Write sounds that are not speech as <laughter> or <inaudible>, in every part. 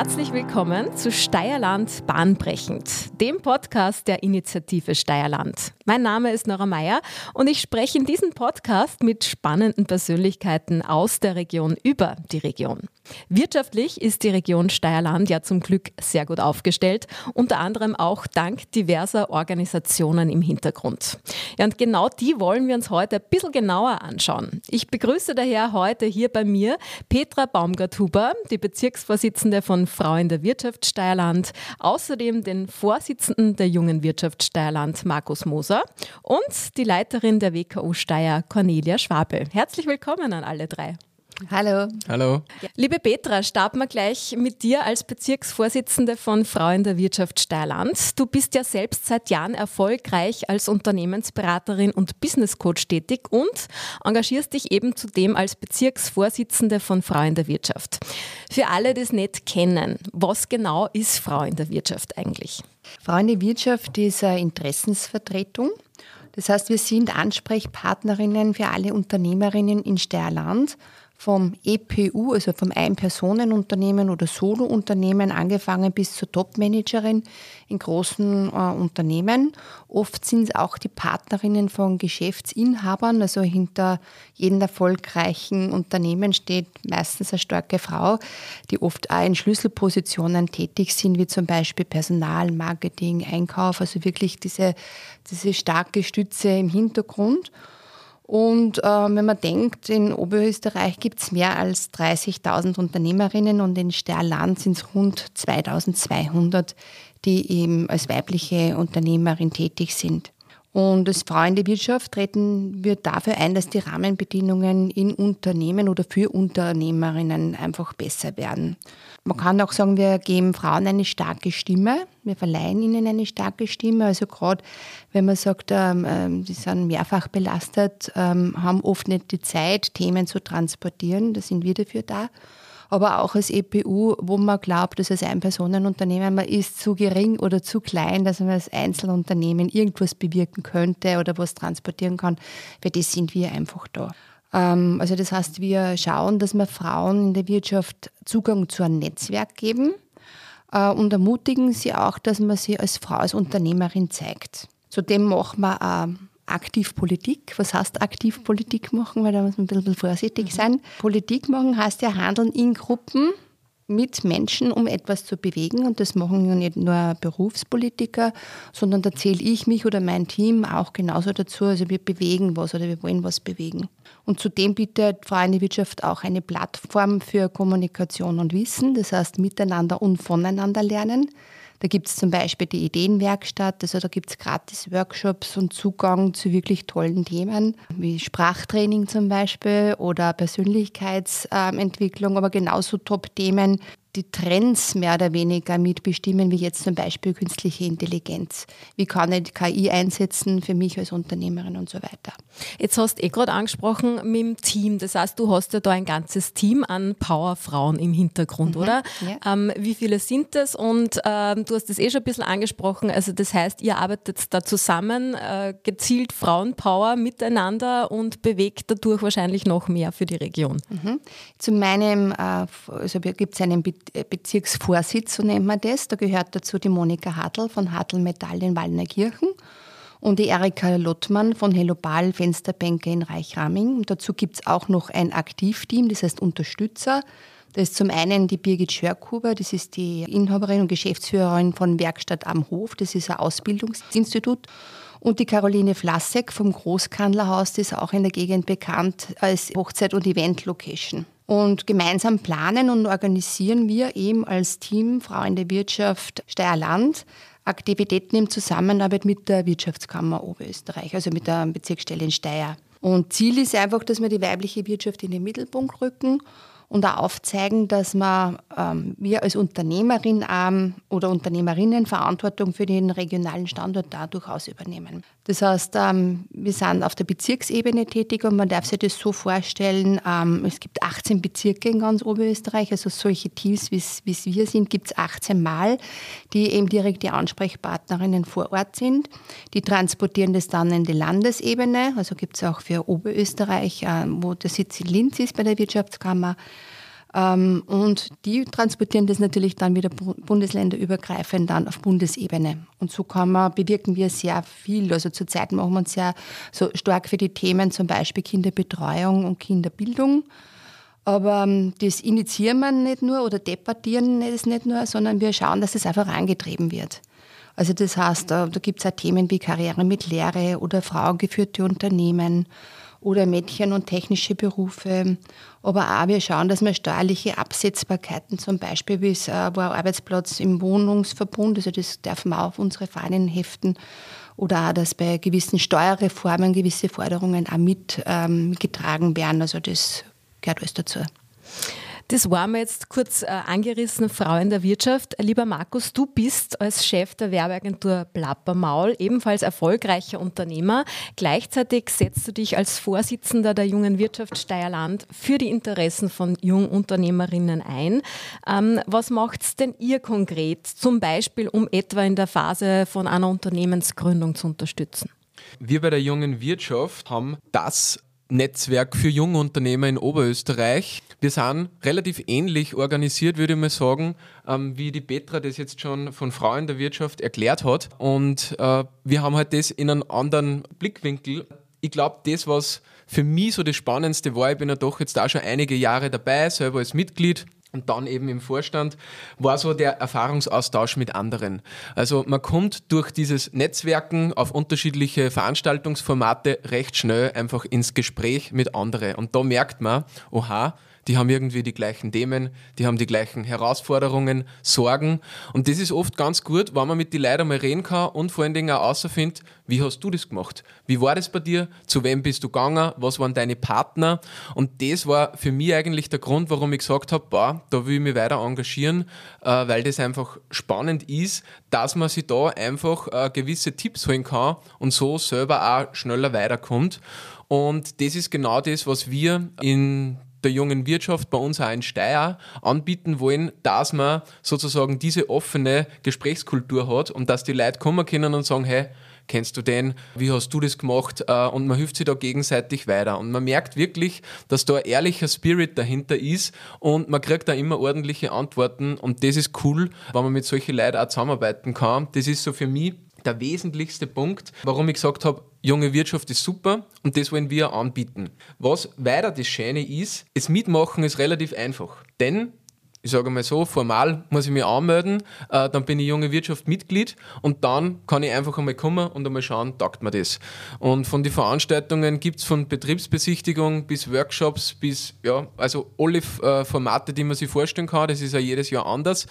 Herzlich willkommen zu Steierland Bahnbrechend, dem Podcast der Initiative Steierland. Mein Name ist Nora Meyer und ich spreche in diesem Podcast mit spannenden Persönlichkeiten aus der Region über die Region. Wirtschaftlich ist die Region Steierland ja zum Glück sehr gut aufgestellt, unter anderem auch dank diverser Organisationen im Hintergrund. Ja, und genau die wollen wir uns heute ein bisschen genauer anschauen. Ich begrüße daher heute hier bei mir Petra Baumgarthuber, die Bezirksvorsitzende von Frauen der Wirtschaft Steierland, außerdem den Vorsitzenden der Jungen Wirtschaft Steierland, Markus Moser, und die Leiterin der WKU Steyr, Cornelia Schwabel. Herzlich willkommen an alle drei. Hallo. Hallo. Liebe Petra, starten wir gleich mit dir als Bezirksvorsitzende von Frauen der Wirtschaft Steierland. Du bist ja selbst seit Jahren erfolgreich als Unternehmensberaterin und Business Coach tätig und engagierst dich eben zudem als Bezirksvorsitzende von Frauen der Wirtschaft. Für alle, die es nicht kennen, was genau ist Frauen der Wirtschaft eigentlich? Frauen der Wirtschaft ist eine Interessensvertretung. Das heißt, wir sind Ansprechpartnerinnen für alle Unternehmerinnen in Steierland vom EPU, also vom Ein-Personen-Unternehmen oder Solo-Unternehmen angefangen bis zur Top-Managerin in großen äh, Unternehmen. Oft sind es auch die Partnerinnen von Geschäftsinhabern, also hinter jedem erfolgreichen Unternehmen steht meistens eine starke Frau, die oft auch in Schlüsselpositionen tätig sind, wie zum Beispiel Personal, Marketing, Einkauf, also wirklich diese, diese starke Stütze im Hintergrund. Und äh, wenn man denkt, in Oberösterreich gibt es mehr als 30.000 Unternehmerinnen und in Sterland sind es rund 2.200, die eben als weibliche Unternehmerin tätig sind. Und als Frau in der Wirtschaft treten wir dafür ein, dass die Rahmenbedingungen in Unternehmen oder für Unternehmerinnen einfach besser werden. Man kann auch sagen, wir geben Frauen eine starke Stimme, wir verleihen ihnen eine starke Stimme. Also gerade wenn man sagt, ähm, ähm, sie sind mehrfach belastet, ähm, haben oft nicht die Zeit, Themen zu transportieren, da sind wir dafür da aber auch als EPU, wo man glaubt, dass als Ein-Personen-Unternehmen man ist zu gering oder zu klein, dass man als Einzelunternehmen irgendwas bewirken könnte oder was transportieren kann. Für das sind wir einfach da. Ähm, also das heißt, wir schauen, dass wir Frauen in der Wirtschaft Zugang zu einem Netzwerk geben äh, und ermutigen sie auch, dass man sie als Frau, als Unternehmerin zeigt. Zudem machen wir auch aktiv Politik. Was heißt aktiv Politik machen? Weil da muss man ein bisschen vorsichtig mhm. sein. Politik machen heißt ja handeln in Gruppen mit Menschen, um etwas zu bewegen. Und das machen ja nicht nur Berufspolitiker, sondern da zähle ich mich oder mein Team auch genauso dazu. Also wir bewegen was oder wir wollen was bewegen. Und zudem bietet Freie Wirtschaft auch eine Plattform für Kommunikation und Wissen, das heißt miteinander und voneinander lernen. Da gibt es zum Beispiel die Ideenwerkstatt, also da gibt es gratis Workshops und Zugang zu wirklich tollen Themen, wie Sprachtraining zum Beispiel oder Persönlichkeitsentwicklung, aber genauso Top-Themen die Trends mehr oder weniger mitbestimmen, wie jetzt zum Beispiel künstliche Intelligenz. Wie kann ich KI einsetzen für mich als Unternehmerin und so weiter. Jetzt hast du eh gerade angesprochen mit dem Team. Das heißt, du hast ja da ein ganzes Team an Powerfrauen im Hintergrund, mhm, oder? Ja. Ähm, wie viele sind das? Und ähm, du hast es eh schon ein bisschen angesprochen. Also das heißt, ihr arbeitet da zusammen, äh, gezielt Frauenpower miteinander und bewegt dadurch wahrscheinlich noch mehr für die Region. Mhm. Zu meinem, äh, also gibt es einen Bezirksvorsitz, so nennt man das. Da gehört dazu die Monika Hartl von Hartl Metall in Wallnerkirchen und die Erika Lottmann von Hellobal Fensterbänke in Reichraming. Und dazu gibt es auch noch ein Aktivteam, das heißt Unterstützer. Da ist zum einen die Birgit Schörkuber, das ist die Inhaberin und Geschäftsführerin von Werkstatt am Hof, das ist ein Ausbildungsinstitut. Und die Caroline Flassek vom Großkandlerhaus, die ist auch in der Gegend bekannt als Hochzeit- und Event-Location. Und gemeinsam planen und organisieren wir eben als Team Frauen der Wirtschaft Steierland Aktivitäten in Zusammenarbeit mit der Wirtschaftskammer Oberösterreich, also mit der Bezirksstelle in Steyr. Und Ziel ist einfach, dass wir die weibliche Wirtschaft in den Mittelpunkt rücken und auch aufzeigen, dass man, ähm, wir als Unternehmerin ähm, oder Unternehmerinnen Verantwortung für den regionalen Standort da durchaus übernehmen. Das heißt, ähm, wir sind auf der Bezirksebene tätig und man darf sich das so vorstellen, ähm, es gibt 18 Bezirke in ganz Oberösterreich, also solche Teams, wie es wir sind, gibt es 18 Mal, die eben direkt die Ansprechpartnerinnen vor Ort sind. Die transportieren das dann in die Landesebene, also gibt es auch für Oberösterreich, äh, wo der Sitz in Linz ist bei der Wirtschaftskammer, Ähm, und die transportieren das natürlich dann wieder bundesländerübergreifend dann auf Bundesebene. Und so kann man, bewirken wir sehr viel. Also zurzeit machen wir uns sehr so stark für die Themen zum Beispiel Kinderbetreuung und Kinderbildung. Aber ähm, das initiieren wir nicht nur oder debattieren es nicht nur, sondern wir schauen, dass es einfach angetrieben wird. Also das heißt, da, da gibt es auch Themen wie Karriere mit Lehre oder frauengeführte Unternehmen oder Mädchen- und technische Berufe. Aber auch wir schauen, dass wir steuerliche Absetzbarkeiten zum Beispiel, wie es äh, war Arbeitsplatz im Wohnungsverbund, also das darf man auch auf unsere Fahnen heften. Oder auch, dass bei gewissen Steuerreformen gewisse Forderungen auch mitgetragen ähm, werden. Also das gehört alles dazu. Das waren wir jetzt kurz äh, angerissen, Frau in der Wirtschaft. Lieber Markus, du bist als Chef der Werbeagentur Plappermaul ebenfalls erfolgreicher Unternehmer. Gleichzeitig setzt du dich als Vorsitzender der jungen Wirtschaft Steierland für die Interessen von Jungunternehmerinnen ein. Ähm, was macht denn ihr konkret, zum Beispiel um etwa in der Phase von einer Unternehmensgründung zu unterstützen? Wir bei der jungen Wirtschaft haben das Netzwerk für Jungunternehmer in Oberösterreich. Wir sind relativ ähnlich organisiert, würde ich mal sagen, ähm, wie die Petra das jetzt schon von Frauen der Wirtschaft erklärt hat. Und äh, wir haben halt das in einem anderen Blickwinkel. Ich glaube, das, was für mich so das Spannendste war, ich bin ja doch jetzt da schon einige Jahre dabei, selber als Mitglied und dann eben im Vorstand, war so der Erfahrungsaustausch mit anderen. Also man kommt durch dieses Netzwerken auf unterschiedliche Veranstaltungsformate recht schnell einfach ins Gespräch mit anderen. Und da merkt man, oha, die haben irgendwie die gleichen Themen, die haben die gleichen Herausforderungen, Sorgen. Und das ist oft ganz gut, wenn man mit den Leuten mal reden kann und vor allen Dingen auch außerfindet, wie hast du das gemacht? Wie war das bei dir? Zu wem bist du gegangen? Was waren deine Partner? Und das war für mich eigentlich der Grund, warum ich gesagt habe, boah, da will ich mich weiter engagieren, äh, weil das einfach spannend ist, dass man sich da einfach äh, gewisse Tipps holen kann und so selber auch schneller weiterkommt. Und das ist genau das, was wir in der jungen Wirtschaft bei uns auch in Steyr anbieten wollen, dass man sozusagen diese offene Gesprächskultur hat und dass die Leute kommen können und sagen, hey, kennst du den? Wie hast du das gemacht? Äh, und man hilft sich da gegenseitig weiter. Und man merkt wirklich, dass da ein ehrlicher Spirit dahinter ist und man kriegt da immer ordentliche Antworten und das ist cool, wenn man mit solchen Leuten auch zusammenarbeiten kann. Das ist so für mich der wesentlichste Punkt, warum ich gesagt habe, junge Wirtschaft ist super und das wollen wir anbieten. Was weiter das Schöne ist, das Mitmachen ist relativ einfach. Denn ich sage mal so, formal muss ich mich anmelden, äh, dann bin ich junge Wirtschaft Mitglied und dann kann ich einfach einmal kommen und einmal schauen, taugt mir das. Und von den Veranstaltungen gibt es von Betriebsbesichtigung bis Workshops bis, ja, also alle äh, Formate, die man sich vorstellen kann, das ist ja jedes Jahr anders.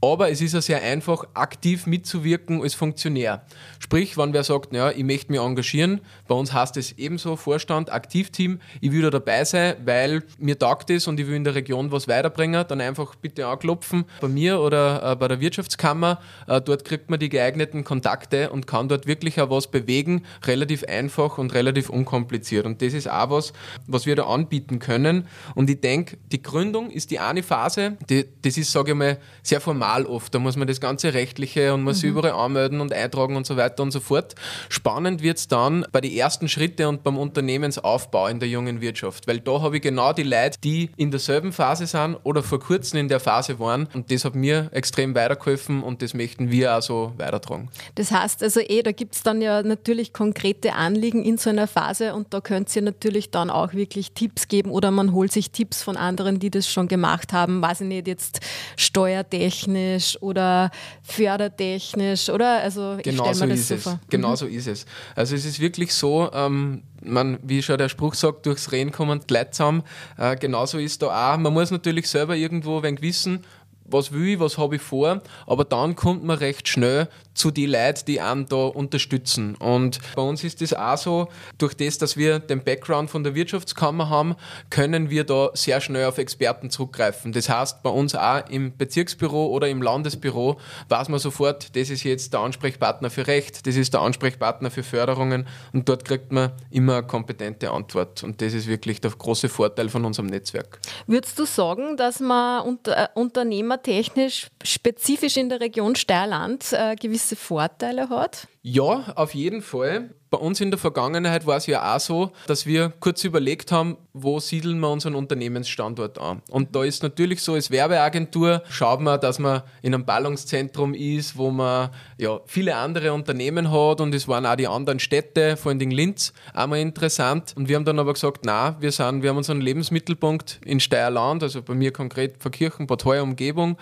Aber es ist ja sehr einfach, aktiv mitzuwirken als Funktionär. Sprich, wenn wer sagt, naja, ich möchte mich engagieren, bei uns heißt es ebenso Vorstand, Aktivteam, ich will da dabei sein, weil mir taugt es und ich will in der Region was weiterbringen, dann einfach bitte anklopfen bei mir oder äh, bei der Wirtschaftskammer. Äh, dort kriegt man die geeigneten Kontakte und kann dort wirklich auch was bewegen, relativ einfach und relativ unkompliziert. Und das ist auch was, was wir da anbieten können. Und ich denke, die Gründung ist die eine Phase, die, das ist, sage ich mal, sehr formal formal oft. Da muss man das ganze Rechtliche und muss mhm. überall anmelden und eintragen und so weiter und so fort. Spannend wird es dann bei den ersten Schritten und beim Unternehmensaufbau in der jungen Wirtschaft, weil da habe ich genau die Leute, die in derselben Phase sind oder vor kurzem in der Phase waren und das hat mir extrem weitergeholfen und das möchten wir also weitertragen. Das heißt also eh, da gibt es dann ja natürlich konkrete Anliegen in so einer Phase und da könnt ihr natürlich dann auch wirklich Tipps geben oder man holt sich Tipps von anderen, die das schon gemacht haben, weiß ich nicht, jetzt steuertechnisch technisch oder fördertechnisch, oder? Also ich genau so mir das ist so es. Genau mhm. so ist es. Also es ist wirklich so, ähm, man, wie schon der Spruch sagt, durchs Reden kommen gleichsam. Äh, genauso ist da auch. Man muss natürlich selber irgendwo wenn wissen, was will ich, was habe ich vor, aber dann kommt man recht schnell zu den Leuten, die einen da unterstützen. Und bei uns ist das auch so, durch das, dass wir den Background von der Wirtschaftskammer haben, können wir da sehr schnell auf Experten zurückgreifen. Das heißt, bei uns auch im Bezirksbüro oder im Landesbüro weiß man sofort, das ist jetzt der Ansprechpartner für Recht, das ist der Ansprechpartner für Förderungen und dort kriegt man immer eine kompetente Antwort. Und das ist wirklich der große Vorteil von unserem Netzwerk. Würdest du sagen, dass man unter, äh, Unternehmer technisch spezifisch in der Region Steierland äh, gewisse Vorteile hat? Ja, auf jeden Fall. Bei uns in der Vergangenheit war es ja auch so, dass wir kurz überlegt haben, wo siedeln wir unseren Unternehmensstandort an. Und da ist natürlich so, als Werbeagentur schaut man, dass man in einem Ballungszentrum ist, wo man ja, viele andere Unternehmen hat und es waren auch die anderen Städte, vor allem Linz, einmal interessant. Und wir haben dann aber gesagt, na, wir wir haben unseren Lebensmittelpunkt in Steierland, also bei mir konkret Verkirchen, Bad Heuer Umgebung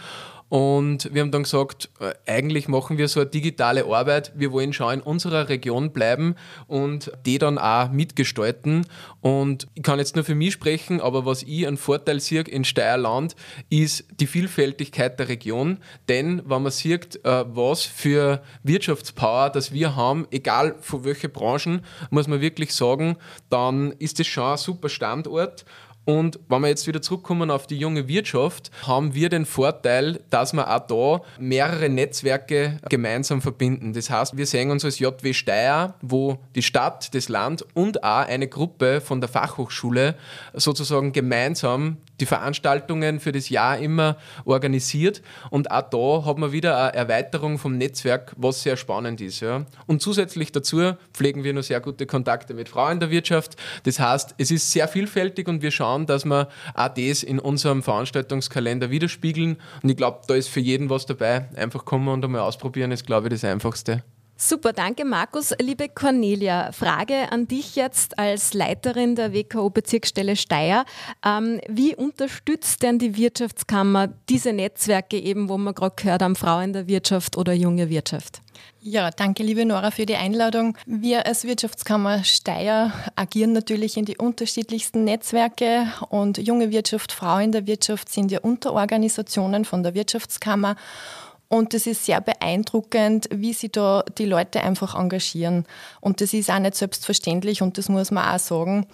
und wir haben dann gesagt, äh, eigentlich machen wir so eine digitale Arbeit. Wir wollen schon in unserer Region bleiben und die dann auch mitgestalten. Und ich kann jetzt nur für mich sprechen, aber was ich einen Vorteil sehe in Steierland, ist die Vielfältigkeit der Region. Denn wenn man sieht, äh, was für Wirtschaftspower das wir haben, egal von welchen Branchen, muss man wirklich sagen, dann ist das schon ein super Standort. Und wenn wir jetzt wieder zurückkommen auf die junge Wirtschaft, haben wir den Vorteil, dass wir auch da mehrere Netzwerke gemeinsam verbinden. Das heißt, wir sehen uns als JW Steyr, wo die Stadt, das Land und auch eine Gruppe von der Fachhochschule sozusagen gemeinsam die Veranstaltungen für das Jahr immer organisiert. Und auch da hat man wieder eine Erweiterung vom Netzwerk, was sehr spannend ist. Ja. Und zusätzlich dazu pflegen wir noch sehr gute Kontakte mit Frauen in der Wirtschaft. Das heißt, es ist sehr vielfältig und wir schauen, dass wir auch das in unserem Veranstaltungskalender widerspiegeln. Und ich glaube, da ist für jeden was dabei. Einfach kommen und einmal ausprobieren, ist, glaube ich, das Einfachste. Super, danke Markus. Liebe Cornelia, Frage an dich jetzt als Leiterin der WKO-Bezirksstelle Steyr. Ähm, wie unterstützt denn die Wirtschaftskammer diese Netzwerke eben, wo wir gerade gehört haben, Frauen in der Wirtschaft oder junge Wirtschaft? Ja, danke liebe Nora für die Einladung. Wir als Wirtschaftskammer Steyr agieren natürlich in die unterschiedlichsten Netzwerke und junge Wirtschaft, Frauen in der Wirtschaft sind ja Unterorganisationen von der Wirtschaftskammer und es ist sehr beeindruckend, wie sich da die Leute einfach engagieren. Und das ist auch nicht selbstverständlich und das muss man auch sagen.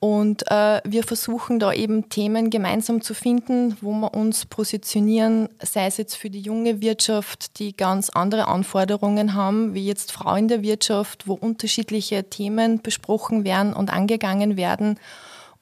Und äh, wir versuchen da eben Themen gemeinsam zu finden, wo wir uns positionieren, sei es jetzt für die junge Wirtschaft, die ganz andere Anforderungen haben, wie jetzt Frauen in der Wirtschaft, wo unterschiedliche Themen besprochen werden und angegangen werden.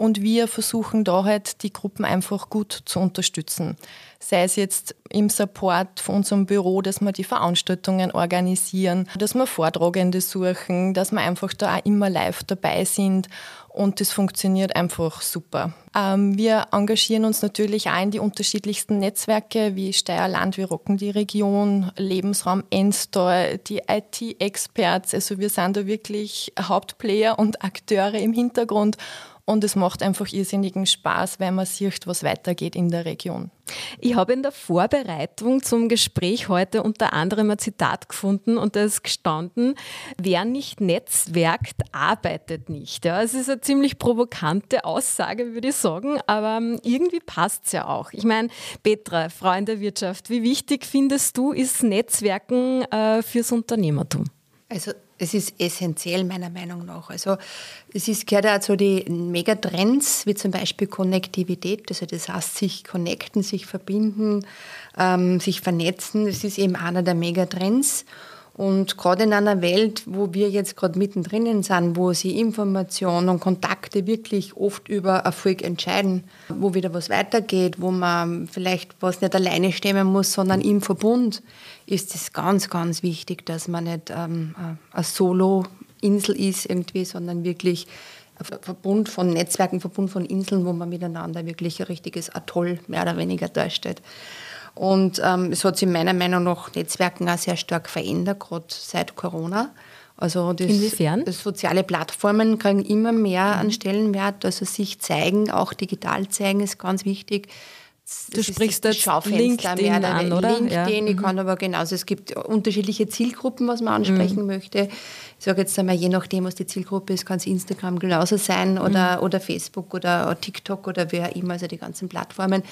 Und wir versuchen da halt die Gruppen einfach gut zu unterstützen sei es jetzt im Support von unserem Büro, dass wir die Veranstaltungen organisieren, dass wir Vortragende suchen, dass wir einfach da auch immer live dabei sind und das funktioniert einfach super. Ähm, wir engagieren uns natürlich auch in die unterschiedlichsten Netzwerke wie Steierland, wir rocken die Region, Lebensraum Enstall, die IT-Experts. Also wir sind da wirklich Hauptplayer und Akteure im Hintergrund und es macht einfach irrsinnigen Spaß, wenn man sieht, was weitergeht in der Region. Ich habe in der Vorbereitung zum Gespräch heute unter anderem ein Zitat gefunden und da ist gestanden, wer nicht netzwerkt, arbeitet nicht. Ja, es ist eine ziemlich provokante Aussage, würde ich sagen, aber ähm, irgendwie passt es ja auch. Ich meine, Petra, Frau in der Wirtschaft, wie wichtig findest du, ist Netzwerken äh, fürs Unternehmertum? Also es ist essentiell meiner Meinung nach. Also es ist, gehört auch zu den Megatrends, wie zum Beispiel Konnektivität, also das heißt sich connecten, sich verbinden, ähm, sich vernetzen. Das ist eben einer der Megatrends. Und gerade in einer Welt, wo wir jetzt gerade mittendrin sind, wo sie Informationen und Kontakte wirklich oft über Erfolg entscheiden, wo wieder was weitergeht, wo man vielleicht was nicht alleine stemmen muss, sondern im Verbund, ist es ganz, ganz wichtig, dass man nicht ähm, eine Solo-Insel ist irgendwie, sondern wirklich ein Verbund von Netzwerken, Verbund von Inseln, wo man miteinander wirklich ein richtiges Atoll mehr oder weniger darstellt. Und ähm, es hat sich meiner Meinung nach Netzwerken auch sehr stark verändert, gerade seit Corona. Also das, Inwiefern? Das soziale Plattformen kriegen immer mehr mhm. an Stellenwert, also sich zeigen, auch digital zeigen ist ganz wichtig. Du sprichst jetzt LinkedIn an, oder? LinkedIn, ja. ich kann mhm. aber genauso, es gibt unterschiedliche Zielgruppen, was man ansprechen mhm. möchte. Ich sage jetzt einmal, je nachdem, was die Zielgruppe ist, kann es Instagram genauso sein oder, mhm. oder Facebook oder TikTok oder wer immer, also die ganzen Plattformen.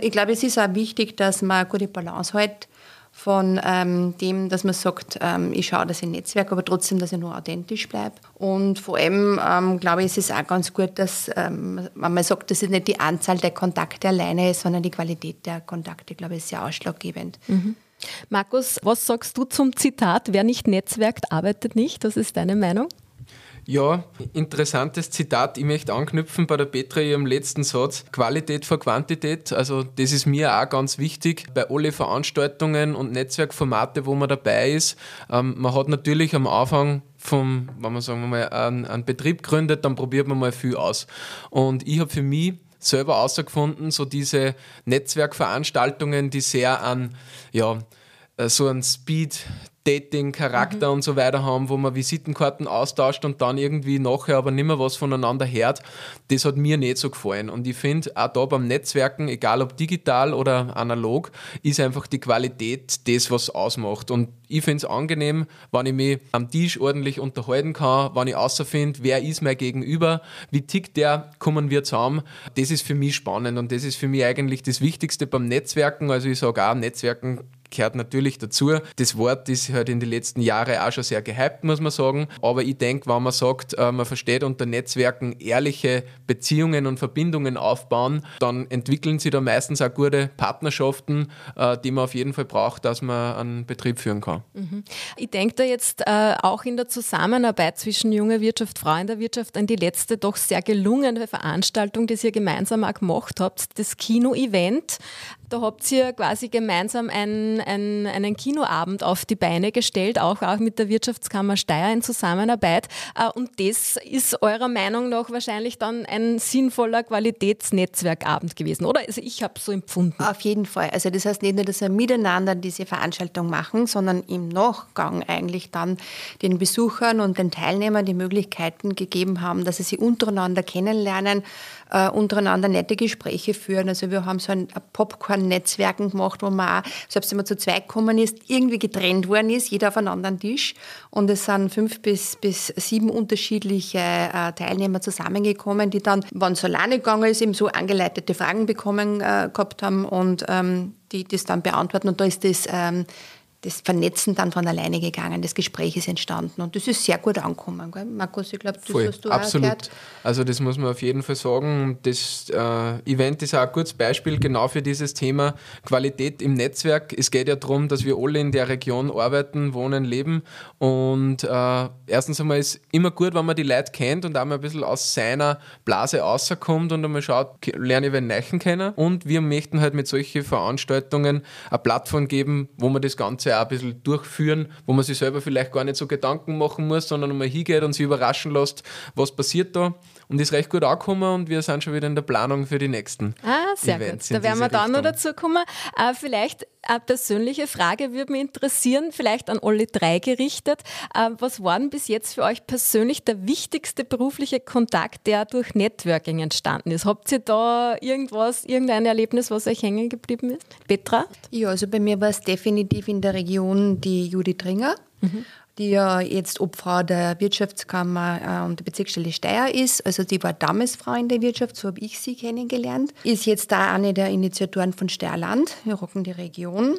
Ich glaube, es ist auch wichtig, dass man eine gute Balance hat von ähm, dem, dass man sagt, ähm, ich schaue das im Netzwerk, aber trotzdem, dass ich nur authentisch bleibe. Und vor allem, ähm, glaube ich, ist es auch ganz gut, dass ähm, man sagt, dass es nicht die Anzahl der Kontakte alleine ist, sondern die Qualität der Kontakte, glaube ich, ist sehr ausschlaggebend. Mhm. Markus, was sagst du zum Zitat, wer nicht netzwerkt, arbeitet nicht? Was ist deine Meinung? Ja, interessantes Zitat. Ich möchte anknüpfen bei der Petra ihrem letzten Satz. Qualität vor Quantität. Also das ist mir auch ganz wichtig bei alle Veranstaltungen und Netzwerkformate, wo man dabei ist. Ähm, man hat natürlich am Anfang vom, wenn man sagen wir mal, einen, einen Betrieb gründet, dann probiert man mal viel aus. Und ich habe für mich selber herausgefunden, so diese Netzwerkveranstaltungen, die sehr an, ja, äh, so ein Speed Dating-Charakter mhm. und so weiter haben, wo man Visitenkarten austauscht und dann irgendwie nachher aber nicht mehr was voneinander hört, das hat mir nicht so gefallen. Und ich finde, auch da beim Netzwerken, egal ob digital oder analog, ist einfach die Qualität das, was ausmacht. Und ich finde es angenehm, wenn ich mich am Tisch ordentlich unterhalten kann, wenn ich außerfinde, wer ist mein Gegenüber, wie tickt der, kommen wir zusammen. Das ist für mich spannend und das ist für mich eigentlich das Wichtigste beim Netzwerken. Also ich sage auch, Netzwerken gehört natürlich dazu. Das Wort ist halt in den letzten Jahren auch schon sehr gehypt, muss man sagen. Aber ich denke, wenn man sagt, äh, man versteht unter Netzwerken ehrliche Beziehungen und Verbindungen aufbauen, dann entwickeln sie da meistens auch gute Partnerschaften, äh, die man auf jeden Fall braucht, dass man einen Betrieb führen kann. Mhm. Ich denke da jetzt äh, auch in der Zusammenarbeit zwischen junger Wirtschaft, Frau in der Wirtschaft an die letzte doch sehr gelungene Veranstaltung, die ihr gemeinsam auch gemacht habt, das Kino-Event. Da habt ihr quasi gemeinsam einen, einen, einen Kinoabend auf die Beine gestellt, auch, auch mit der Wirtschaftskammer Steyr in Zusammenarbeit. Äh, und das ist eurer Meinung nach wahrscheinlich dann ein sinnvoller Qualitätsnetzwerkabend gewesen, oder? Also ich habe so empfunden. Auf jeden Fall. Also das heißt nicht nur, dass wir miteinander diese Veranstaltung machen, sondern im Nachgang eigentlich dann den Besuchern und den Teilnehmern die Möglichkeiten gegeben haben, dass sie sich untereinander kennenlernen, äh, untereinander nette Gespräche führen. Also wir haben so ein Popcorn-Netzwerken gemacht, wo man auch, selbst wenn man zu zweit gekommen ist, irgendwie getrennt worden ist, jeder auf einen anderen Tisch. Und es sind fünf bis, bis sieben unterschiedliche äh, Teilnehmer zusammengekommen, die dann, wenn es alleine gegangen ist, eben so angeleitete Fragen bekommen äh, gehabt haben und ähm, die das dann beantworten. Und da ist das ähm, das Vernetzen dann von alleine gegangen, das Gespräch ist entstanden und das ist sehr gut angekommen. Gell? Markus, ich glaube, das Voll, hast du absolut. auch gehört. Also das muss man auf jeden Fall sagen. Das äh, Event ist auch ein gutes Beispiel genau für dieses Thema Qualität im Netzwerk. Es geht ja darum, dass wir alle in der Region arbeiten, wohnen, leben und äh, erstens einmal ist immer gut, wenn man die Leute kennt und auch mal ein bisschen aus seiner Blase rauskommt und einmal schaut, lerne ich wen Neichen kennen und wir möchten halt mit solchen Veranstaltungen eine Plattform geben, wo man das Ganze auch ein bisschen durchführen, wo man sich selber vielleicht gar nicht so Gedanken machen muss, sondern mal hingeht und sich überraschen lässt, was passiert da. Und ist recht gut angekommen und wir sind schon wieder in der Planung für die nächsten. Ah, sehr Events gut. Da werden wir dann noch dazu kommen. Äh, vielleicht eine persönliche Frage würde mich interessieren, vielleicht an alle drei gerichtet. Äh, was war denn bis jetzt für euch persönlich der wichtigste berufliche Kontakt, der durch Networking entstanden ist? Habt ihr da irgendwas, irgendein Erlebnis, was euch hängen geblieben ist? Petra? Ja, also bei mir war es definitiv in der Region die Judith Ringer. Mhm die ja jetzt Obfrau der Wirtschaftskammer äh, und der Bezirksstelle Steyr ist. Also die war damals Frau in der Wirtschaft, so habe ich sie kennengelernt. Ist jetzt da eine der Initiatoren von Steyrland. Wir rocken die Region.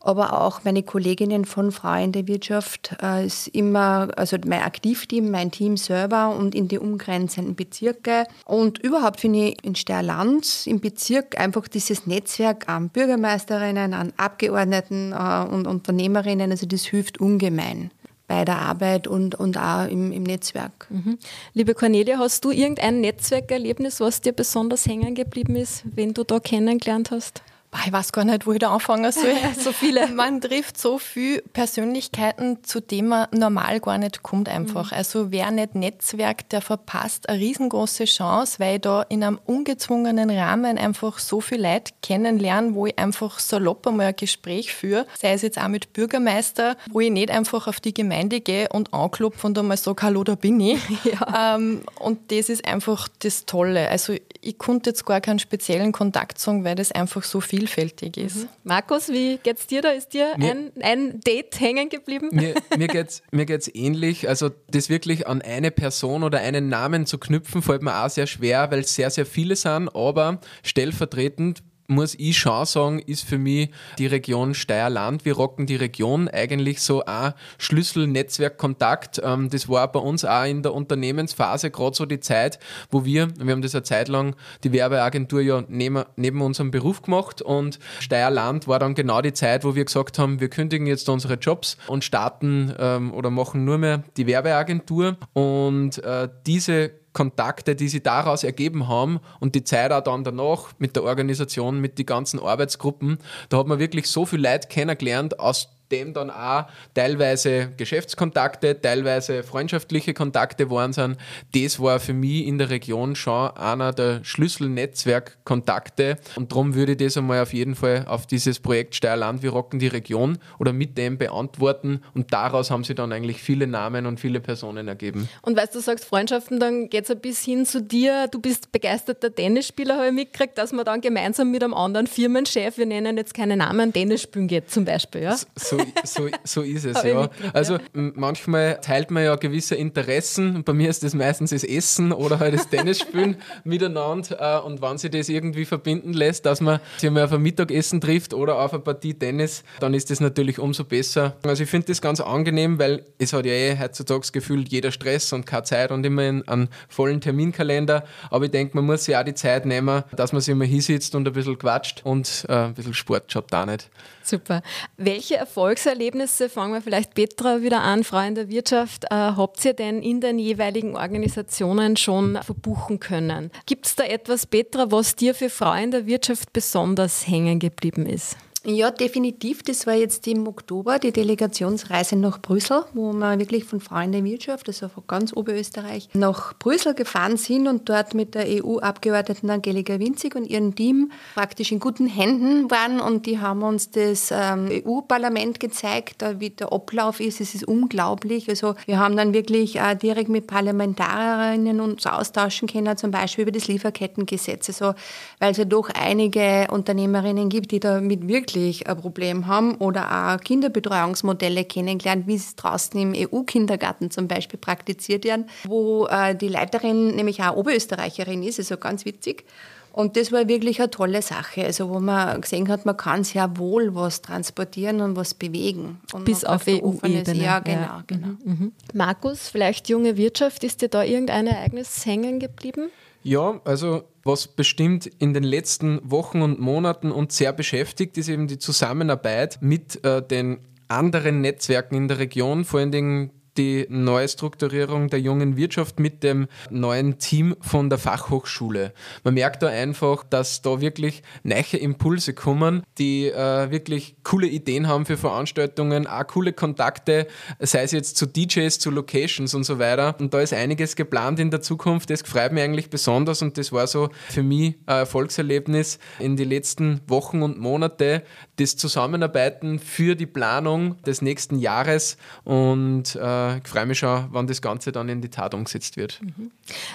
Aber auch meine Kolleginnen von Frau in der Wirtschaft äh, ist immer, also mein Aktivteam, mein Team selber und in die umgrenzenden Bezirke. Und überhaupt finde ich in Steyrland im Bezirk einfach dieses Netzwerk an Bürgermeisterinnen, an Abgeordneten äh, und Unternehmerinnen, also das hilft ungemein bei der Arbeit und, und auch im, im Netzwerk. Mhm. Liebe Cornelia, hast du irgendein Netzwerkerlebnis, was dir besonders hängen geblieben ist, wenn du da kennengelernt hast? Ich weiß gar nicht, wo ich da anfangen soll. <laughs> so viele. Man trifft so viele Persönlichkeiten, zu denen man normal gar nicht kommt einfach. Mhm. Also wer nicht Netzwerk, der verpasst eine riesengroße Chance, weil ich da in einem ungezwungenen Rahmen einfach so viele Leute kennenlernen, wo ich einfach salopp einmal ein Gespräch führe, sei es jetzt auch mit Bürgermeister, wo ich nicht einfach auf die Gemeinde gehe und anklopfe und einmal sage, hallo, da bin ich. <laughs> Ja. Ähm, und das ist einfach das Tolle. Also ich konnte jetzt gar keinen speziellen Kontakt sagen, weil das einfach so vielfältig ist. Mhm. Markus, wie geht's dir da? Ist dir mir, ein, ein, Date hängen geblieben? Mir, <laughs> mir geht's, mir geht's ähnlich. Also das wirklich an eine Person oder einen Namen zu knüpfen, fällt mir auch sehr schwer, weil es sehr, sehr viele sind, aber stellvertretend muss ich schon sagen, ist für mich die Region Steierland. Wir rocken die Region eigentlich so ein Schlüsselnetzwerkkontakt. Ähm, das war bei uns auch in der Unternehmensphase gerade so die Zeit, wo wir, wir haben das eine Zeit lang die Werbeagentur ja neben, neben unserem Beruf gemacht und Steierland war dann genau die Zeit, wo wir gesagt haben, wir kündigen jetzt unsere Jobs und starten ähm, oder machen nur mehr die Werbeagentur und äh, diese Kontakte, die sie daraus ergeben haben und die Zeit auch dann danach mit der Organisation, mit den ganzen Arbeitsgruppen, da hat man wirklich so viel Leute kennengelernt aus dem dann auch teilweise Geschäftskontakte, teilweise freundschaftliche Kontakte waren sind. Das war für mich in der Region schon einer der Schlüsselnetzwerkkontakte und darum würde ich das einmal auf jeden Fall auf dieses Projekt Steierland, wir rocken die Region oder mit dem beantworten und daraus haben sich dann eigentlich viele Namen und viele Personen ergeben. Und weißt du, sagst Freundschaften, dann geht es ein bisschen hin zu dir, du bist begeisterter Tennisspieler, habe ich mitgekriegt, dass man dann gemeinsam mit einem anderen Firmenchef, wir nennen jetzt keine Namen, Tennis spielen geht zum Beispiel. Ja? So, so, so, ist es, ja. Also manchmal teilt man ja gewisse Interessen. Bei mir ist das meistens das Essen oder halt das Tennisspielen <laughs> miteinander. Äh, und wenn sich das irgendwie verbinden lässt, dass man sich mal auf ein Mittagessen trifft oder auf eine Partie Tennis, dann ist das natürlich umso besser. Also ich finde das ganz angenehm, weil es hat ja eh heutzutage gefühlt jeder Stress und keine Zeit und immer einen vollen Terminkalender. Aber ich denke, man muss sich auch die Zeit nehmen, dass man sich mal hinsitzt und ein bisschen quatscht und äh, ein bisschen Sport schaut da nicht. Super. Welche Erfolgserlebnisse, fangen wir vielleicht Petra wieder an, Frau in der Wirtschaft, äh, habt ihr denn in den jeweiligen Organisationen schon verbuchen können? Gibt es da etwas, Petra, was dir für Frau in der Wirtschaft besonders hängen geblieben ist? Ja, definitiv. Das war jetzt im Oktober die Delegationsreise nach Brüssel, wo wir wirklich von Frauen der Wirtschaft, also von ganz Oberösterreich, nach Brüssel gefahren sind und dort mit der EU-Abgeordneten Angelika Winzig und ihrem Team praktisch in guten Händen waren und die haben uns das ähm, EU-Parlament gezeigt, wie der Ablauf ist. Es ist unglaublich. Also wir haben dann wirklich äh, direkt mit Parlamentarierinnen uns austauschen können, zum Beispiel über das Lieferkettengesetz. Also, weil es ja doch einige Unternehmerinnen gibt, die da mit wirklich wirklich ein Problem haben oder auch Kinderbetreuungsmodelle kennengelernt, wie es draußen im EU-Kindergarten zum Beispiel praktiziert werden, wo äh, die Leiterin nämlich auch Oberösterreicherin ist, also ganz witzig. Und das war wirklich eine tolle Sache, also wo man gesehen hat, man kann sehr wohl was transportieren und was bewegen. Und Bis auf EU-Ebene. Ja, genau. Ja. genau. Mhm. mhm. Markus, vielleicht junge Wirtschaft, ist dir da irgendein Ereignis hängen geblieben? Ja, also was bestimmt in den letzten Wochen und Monaten uns sehr beschäftigt, ist eben die Zusammenarbeit mit äh, den anderen Netzwerken in der Region, vor allen Dingen die Neustrukturierung der jungen Wirtschaft mit dem neuen Team von der Fachhochschule. Man merkt da einfach, dass da wirklich neue Impulse kommen, die äh, wirklich coole Ideen haben für Veranstaltungen, auch coole Kontakte, sei es jetzt zu DJs, zu Locations und so weiter. Und da ist einiges geplant in der Zukunft. Das freut mich eigentlich besonders und das war so für mich ein Erfolgserlebnis in den letzten Wochen und Monate, das Zusammenarbeiten für die Planung des nächsten Jahres und äh, ich freue mich schon, wann das Ganze dann in die Tat umgesetzt wird. Mhm.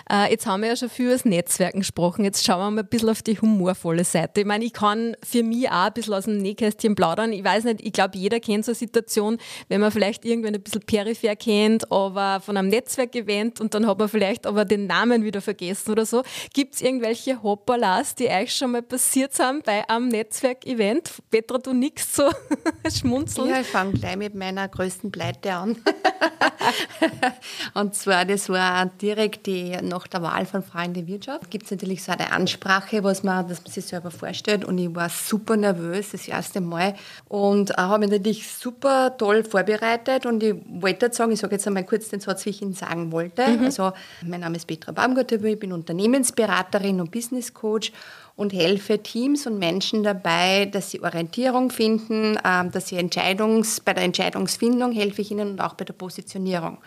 Äh, jetzt haben wir ja schon viel über das Netzwerken gesprochen. Jetzt schauen wir mal ein bisschen auf die humorvolle Seite. Ich meine, ich kann für mich auch ein bisschen aus dem Nähkästchen plaudern. Ich weiß nicht, ich glaube, jeder kennt so eine Situation, wenn man vielleicht irgendwann ein bisschen peripher kennt, aber von einem Netzwerkevent und dann hat man vielleicht aber den Namen wieder vergessen oder so. Gibt es irgendwelche Hoppalas, die euch schon mal passiert sind bei einem Netzwerkevent? Petra, du nix so <laughs> schmunzeln. Ja, ich fange gleich mit meiner größten Pleite an. <laughs> <laughs> und zwar, das war direkt die, nach der Wahl von Frauen der Wirtschaft. Gibt es natürlich so eine Ansprache, was man, dass man sich selber vorstellt. Und ich war super nervös, das erste Mal. Und habe mich natürlich super toll vorbereitet. Und ich wollte sagen, ich sage jetzt einmal kurz den Satz, wie ich ihn sagen wollte. Mhm. Also, mein Name ist Petra Baumgartner, ich bin Unternehmensberaterin und Business Coach und helfe Teams und Menschen dabei, dass sie Orientierung finden, ähm, dass sie Entscheidungs, bei der Entscheidungsfindung helfe ich ihnen und auch bei der Positionierung.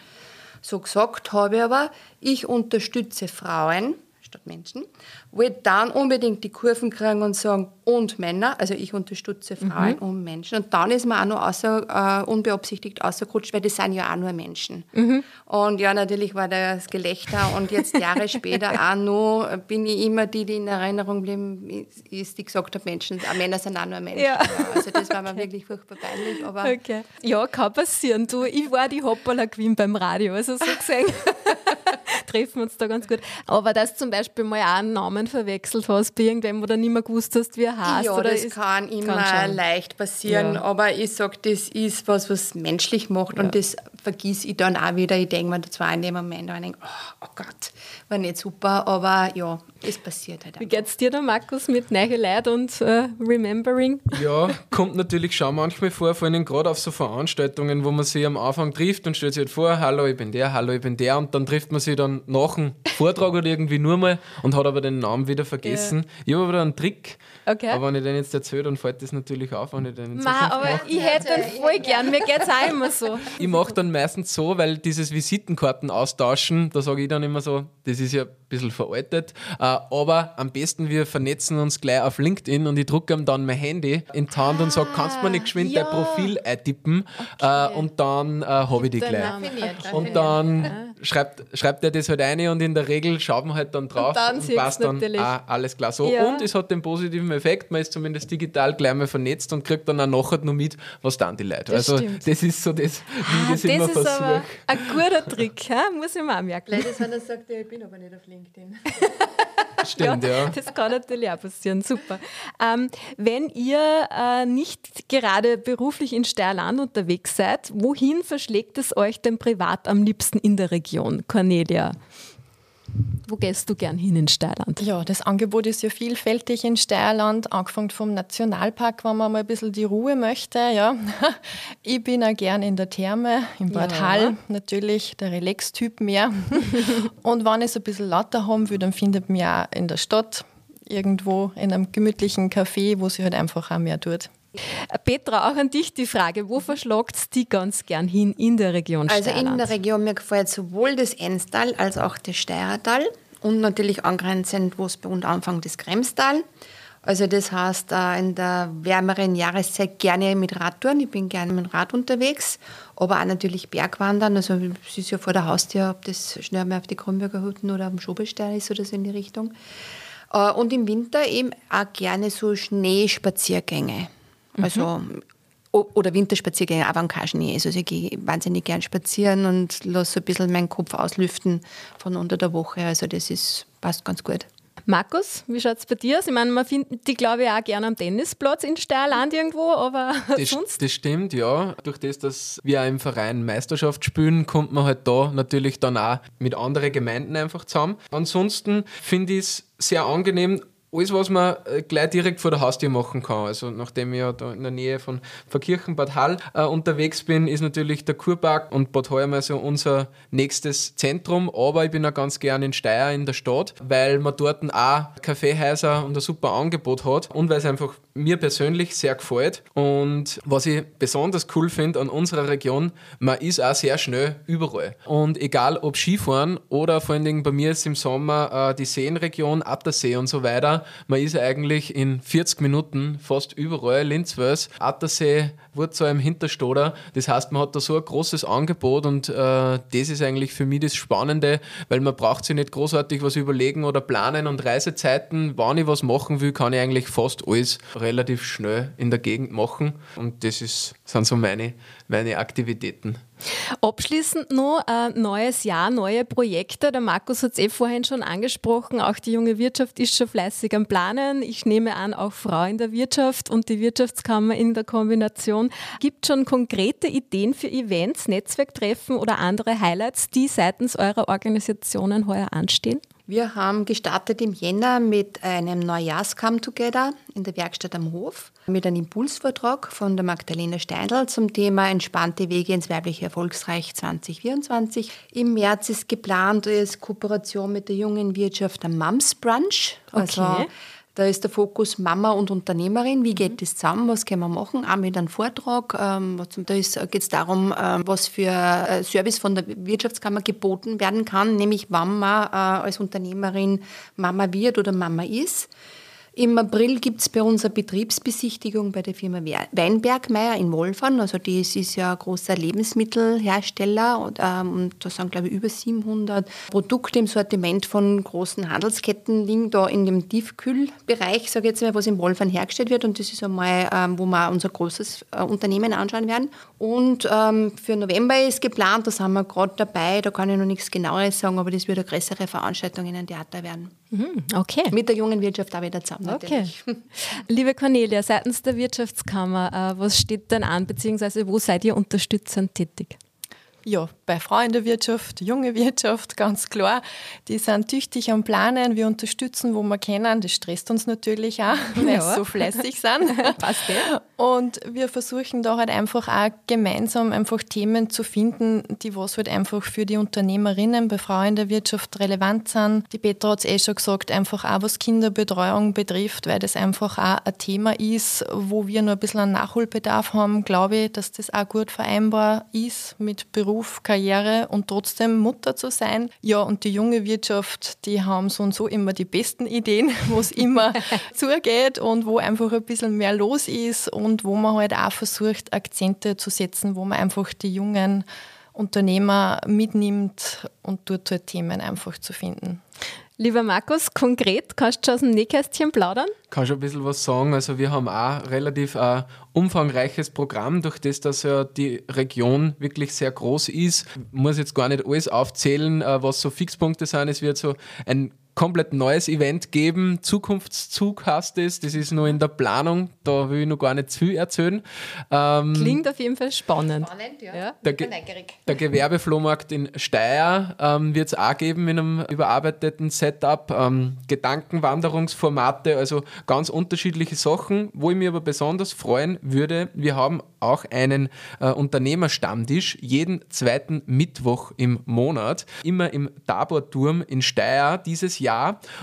So gesagt habe ich aber, ich unterstütze Frauen statt Menschen, will dann unbedingt die Kurven kriegen und sagen, und Männer, also ich unterstütze Frauen mhm. und Menschen. Und dann ist man auch noch außer, äh, unbeabsichtigt ausgerutscht, weil das sind ja auch nur Menschen. Mhm. Und ja, natürlich war das Gelächter und jetzt Jahre später auch noch bin ich immer die, die in Erinnerung blieben, ist, die gesagt hat, Menschen, auch Männer sind auch nur Menschen. Ja. Also das war mir wirklich furchtbar peinlich. Aber okay. Ja, kann passieren. Du, ich war die Hoppala Queen beim Radio, also so gesehen. treffen uns da ganz gut. Aber dass zum Beispiel mal auch einen Namen verwechselt hast bei irgendwem oder nicht mehr gewusst hast, wie er heißt. Ja, oder das kann immer kann leicht passieren, ja. aber ich sage, das ist was, was menschlich macht ja. und das vergieße ich dann auch wieder. Ich denke mir zwar in dem Moment, ich denke, oh, oh Gott, war nicht super, aber ja, es passiert halt. Wie geht es dir da, Markus, mit neue Leid und äh, Remembering? Ja, kommt natürlich schon manchmal vor, vor allem gerade auf so Veranstaltungen, wo man sich am Anfang trifft und stellt sich halt vor, hallo, ich bin der, hallo, ich bin der und dann trifft man sich dann nach dem Vortrag oder irgendwie nur mal und hat aber den Namen wieder vergessen. Ja. Ich habe aber einen Trick, okay. aber wenn ich den jetzt erzähle, dann fällt das natürlich auf, wenn ich den jetzt Ma, aber mache. ich hätte den voll gern, mir geht es auch immer so. Ich mache dann meistens so, weil dieses Visitenkarten austauschen, da sage ich dann immer so, das ist ja bisschen veraltet, äh, aber am besten wir vernetzen uns gleich auf LinkedIn und ich drucke ihm dann mein Handy in die Hand ah, und sage, kannst du mir nicht geschwind ja. dein Profil eintippen okay. äh, und dann äh, habe ich die gleich. Und dann schreibt, schreibt er das halt ein und in der Regel schaut man halt dann drauf und, dann und passt dann ah, alles klar so. Ja. Und es hat den positiven Effekt, man ist zumindest digital gleich mal vernetzt und kriegt dann auch nachher nur mit, was dann die Leute. Das also stimmt. das ist so das, wie ah, das, immer versuche. Ein guter Trick, ja? muss ich mir auch merken. Leider, wenn er sagt, ich bin aber nicht auf LinkedIn. <laughs> Stimmt, ja, ja, Das kann natürlich auch passieren. Super. Ähm, wenn ihr äh, nicht gerade beruflich in Steierland unterwegs seid, wohin verschlägt es euch denn privat am liebsten in der Region, Cornelia? Wo gehst du gern hin in Steierland? Ja, das Angebot ist ja vielfältig in Steierland, angefangen vom Nationalpark, wenn man mal ein bisschen die Ruhe möchte. Ja. <laughs> Ich bin auch gern in der Therme, im Bad ja. Hall, natürlich der Relax-Typ mehr. <laughs> Und wenn ich es ein bisschen lauter haben will, dann findet man auch in der Stadt irgendwo in einem gemütlichen Café, wo sie halt einfach auch mehr tut. Petra, auch an dich die Frage, wo verschlagt es die ganz gern hin in der Region Also in der Region, mir gefällt sowohl das Enstal als auch das Steirertal und natürlich angrenzend, wo es bei uns anfängt, das Kremstal. Also das heißt, äh, in der wärmeren Jahreszeit gerne mit Radtouren. Ich bin gerne mit dem Rad unterwegs, aber auch natürlich Bergwandern. Also es ist ja vor der Haustür, ob das schnell mal auf die Kronberger Hütten oder am Schobelstein ist oder so in die Richtung. Äh, und im Winter eben auch gerne so Schneespaziergänge. Also mhm. oder Winterspaziergänge, auch wenn kein Schnee ist. Also ich gehe wahnsinnig gern spazieren und lasse ein bisschen meinen Kopf auslüften von unter der Woche. Also das ist, passt ganz gut. Markus, wie schaut es bei dir aus? Ich meine, man findet die, glaube ich, auch gerne am Tennisplatz in Steierland irgendwo, aber <laughs> das, sonst? Das stimmt, ja. Durch das, dass wir auch im Verein Meisterschaft spielen, kommt man halt da natürlich dann auch mit anderen Gemeinden einfach zusammen. Ansonsten finde ich es sehr angenehm, alles, was man äh, gleich direkt vor der Haustür machen kann. Also nachdem ich ja da in der Nähe von Verkirchen, Bad Hall äh, unterwegs bin, ist natürlich der Kurpark und Bad Heuer so unser nächstes Zentrum. Aber ich bin auch ganz gern in Steyr in der Stadt, weil man dort auch Kaffeehäuser und ein super Angebot hat und weil es einfach mir persönlich sehr gefällt. Und was ich besonders cool finde an unserer Region, man ist auch sehr schnell überall. Und egal ob Skifahren oder vor allen Dingen bei mir ist im Sommer äh, die Seenregion, Attersee und so weiter, man ist eigentlich in 40 Minuten fast überall, Linzwels, Attersee, Wurzheim, Hinterstoder. Das heißt, man hat da so ein großes Angebot und äh, das ist eigentlich für mich das Spannende, weil man braucht sich nicht großartig was überlegen oder planen und Reisezeiten. Wann ich was machen will, kann ich eigentlich fast alles relativ schnell in der Gegend machen und das ist, sind so meine, meine Aktivitäten. Abschließend noch ein neues Jahr, neue Projekte. Der Markus hat es eh vorhin schon angesprochen. Auch die junge Wirtschaft ist schon fleißig am Planen. Ich nehme an, auch Frau in der Wirtschaft und die Wirtschaftskammer in der Kombination. Gibt schon konkrete Ideen für Events, Netzwerktreffen oder andere Highlights, die seitens eurer Organisationen heuer anstehen? Wir haben gestartet im Jänner mit einem Neujahrs-Come Together in der Werkstatt am Hof mit einem Impulsvortrag von der Magdalena Steindl zum Thema Entspannte Wege ins weibliche Erfolgsreich 2024. Im März ist geplant als Kooperation mit der jungen Wirtschaft am Mums Brunch. Also okay. Da ist der Fokus Mama und Unternehmerin. Wie geht mhm. das zusammen? Was können wir machen? Auch mit einem Vortrag. Da geht es darum, ähm, was für äh, Service von der Wirtschaftskammer geboten werden kann, nämlich wann man äh, als Unternehmerin Mama wird oder Mama ist. Im April gibt es bei uns eine Betriebsbesichtigung bei der Firma Weinbergmeier in Wolfern. Also das ist ja ein großer Lebensmittelhersteller und, ähm, und da sind glaube ich über 700 Produkte im Sortiment von großen Handelsketten liegen da in dem Tiefkühlbereich, sage ich jetzt mal, was in Wolfern hergestellt wird und das ist einmal, ähm, wo wir unser großes äh, Unternehmen anschauen werden. Und ähm, für November ist geplant, da sind wir gerade dabei, da kann ich noch nichts genaueres sagen, aber das wird eine größere Veranstaltung in einem Theater werden. Mhm, okay. Mit der jungen Wirtschaft auch wieder zusammen natürlich. Okay. Liebe Cornelia, seitens der Wirtschaftskammer, äh, was steht denn an, beziehungsweise wo seid ihr unterstützend tätig? Ja, bei Frauen der Wirtschaft, junge Wirtschaft, <laughs> ganz klar. Die sind tüchtig am Planen. Wir unterstützen, wo wir können. Das stresst uns natürlich auch, <laughs> weil ja. sie so fleißig sind. <laughs> Passt eh. Und wir versuchen da halt einfach auch gemeinsam einfach Themen zu finden, die was halt einfach für die Unternehmerinnen bei Frauen der Wirtschaft relevant sind. Die Petra hat es eh schon gesagt, einfach auch was Kinderbetreuung betrifft, weil das einfach auch ein Thema ist, wo wir noch ein bisschen einen Nachholbedarf haben, glaube ich, dass das auch gut vereinbar ist mit Beruf Beruf, Karriere und trotzdem Mutter zu sein. Ja, und die junge Wirtschaft, die haben so und so immer die besten Ideen, <laughs> wo es immer <laughs> zugeht und wo einfach ein bisschen mehr los ist und wo man halt auch versucht, Akzente zu setzen, wo man einfach die jungen Unternehmer mitnimmt und dort halt Themen einfach zu finden. Lieber Markus, konkret, kannst du aus dem Nähkästchen plaudern? Kann schon ein bisschen was sagen. Also wir haben auch relativ ein äh, umfangreiches Programm, durch das, dass ja die Region wirklich sehr groß ist. Ich muss jetzt gar nicht alles aufzählen, äh, was so Fixpunkte sind. Es wird so ein komplett neues Event geben. Zukunftszug heißt es. Das ist nur in der Planung. Da will ich noch gar nicht zu viel erzählen. Ähm, Klingt auf jeden Fall spannend. Spannend, ja. ja. Der, Ge der Gewerbeflohmarkt in Steyr ähm, wird es auch geben in einem überarbeiteten Setup. Ähm, Gedankenwanderungsformate, also ganz unterschiedliche Sachen. Wo ich mich aber besonders freuen würde, wir haben auch einen äh, Unternehmerstammtisch jeden zweiten Mittwoch im Monat, immer im Taborturm in Steyr dieses Jahr.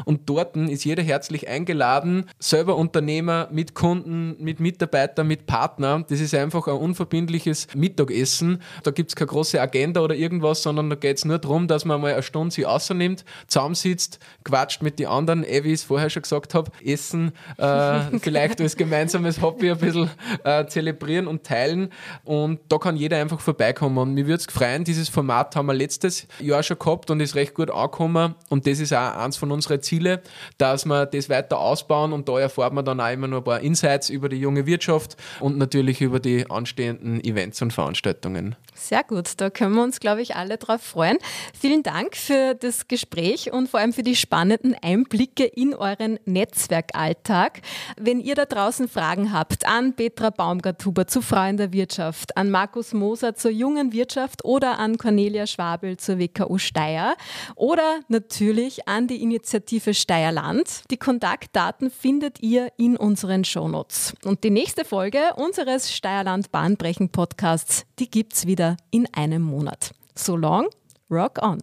Und dort ist jeder herzlich eingeladen, selber Unternehmer mit Kunden, mit Mitarbeitern, mit Partnern. Das ist einfach ein unverbindliches Mittagessen. Da gibt es keine große Agenda oder irgendwas, sondern da geht es nur darum, dass man mal eine Stunde sich außernimmt, zusammensitzt, quatscht mit den anderen, eh, wie ich es vorher schon gesagt habe, essen, äh, <laughs> vielleicht als gemeinsames Hobby ein bisschen äh, zelebrieren und teilen und da kann jeder einfach vorbeikommen. Und mir würde es freuen, dieses Format haben wir letztes Jahr schon gehabt und ist recht gut angekommen und das ist auch eins von unseren Zielen, dass wir das weiter ausbauen und da erfahrt man dann auch immer noch ein paar Insights über die junge Wirtschaft und natürlich über die anstehenden Events und Veranstaltungen. Sehr gut, da können wir uns, glaube ich, alle drauf freuen. Vielen Dank für das Gespräch und vor allem für die spannenden Einblicke in euren Netzwerkalltag. Wenn ihr da draußen Fragen habt an Petra Baumgarthuber zu Frauen in der Wirtschaft, an Markus Moser zur jungen Wirtschaft oder an Cornelia Schwabel zur WKU Steyr oder natürlich an Initiative Steierland. Die Kontaktdaten findet ihr in unseren Shownotes. Und die nächste Folge unseres Steierland Bahnbrechen Podcasts, die gibt's wieder in einem Monat. So long, rock on!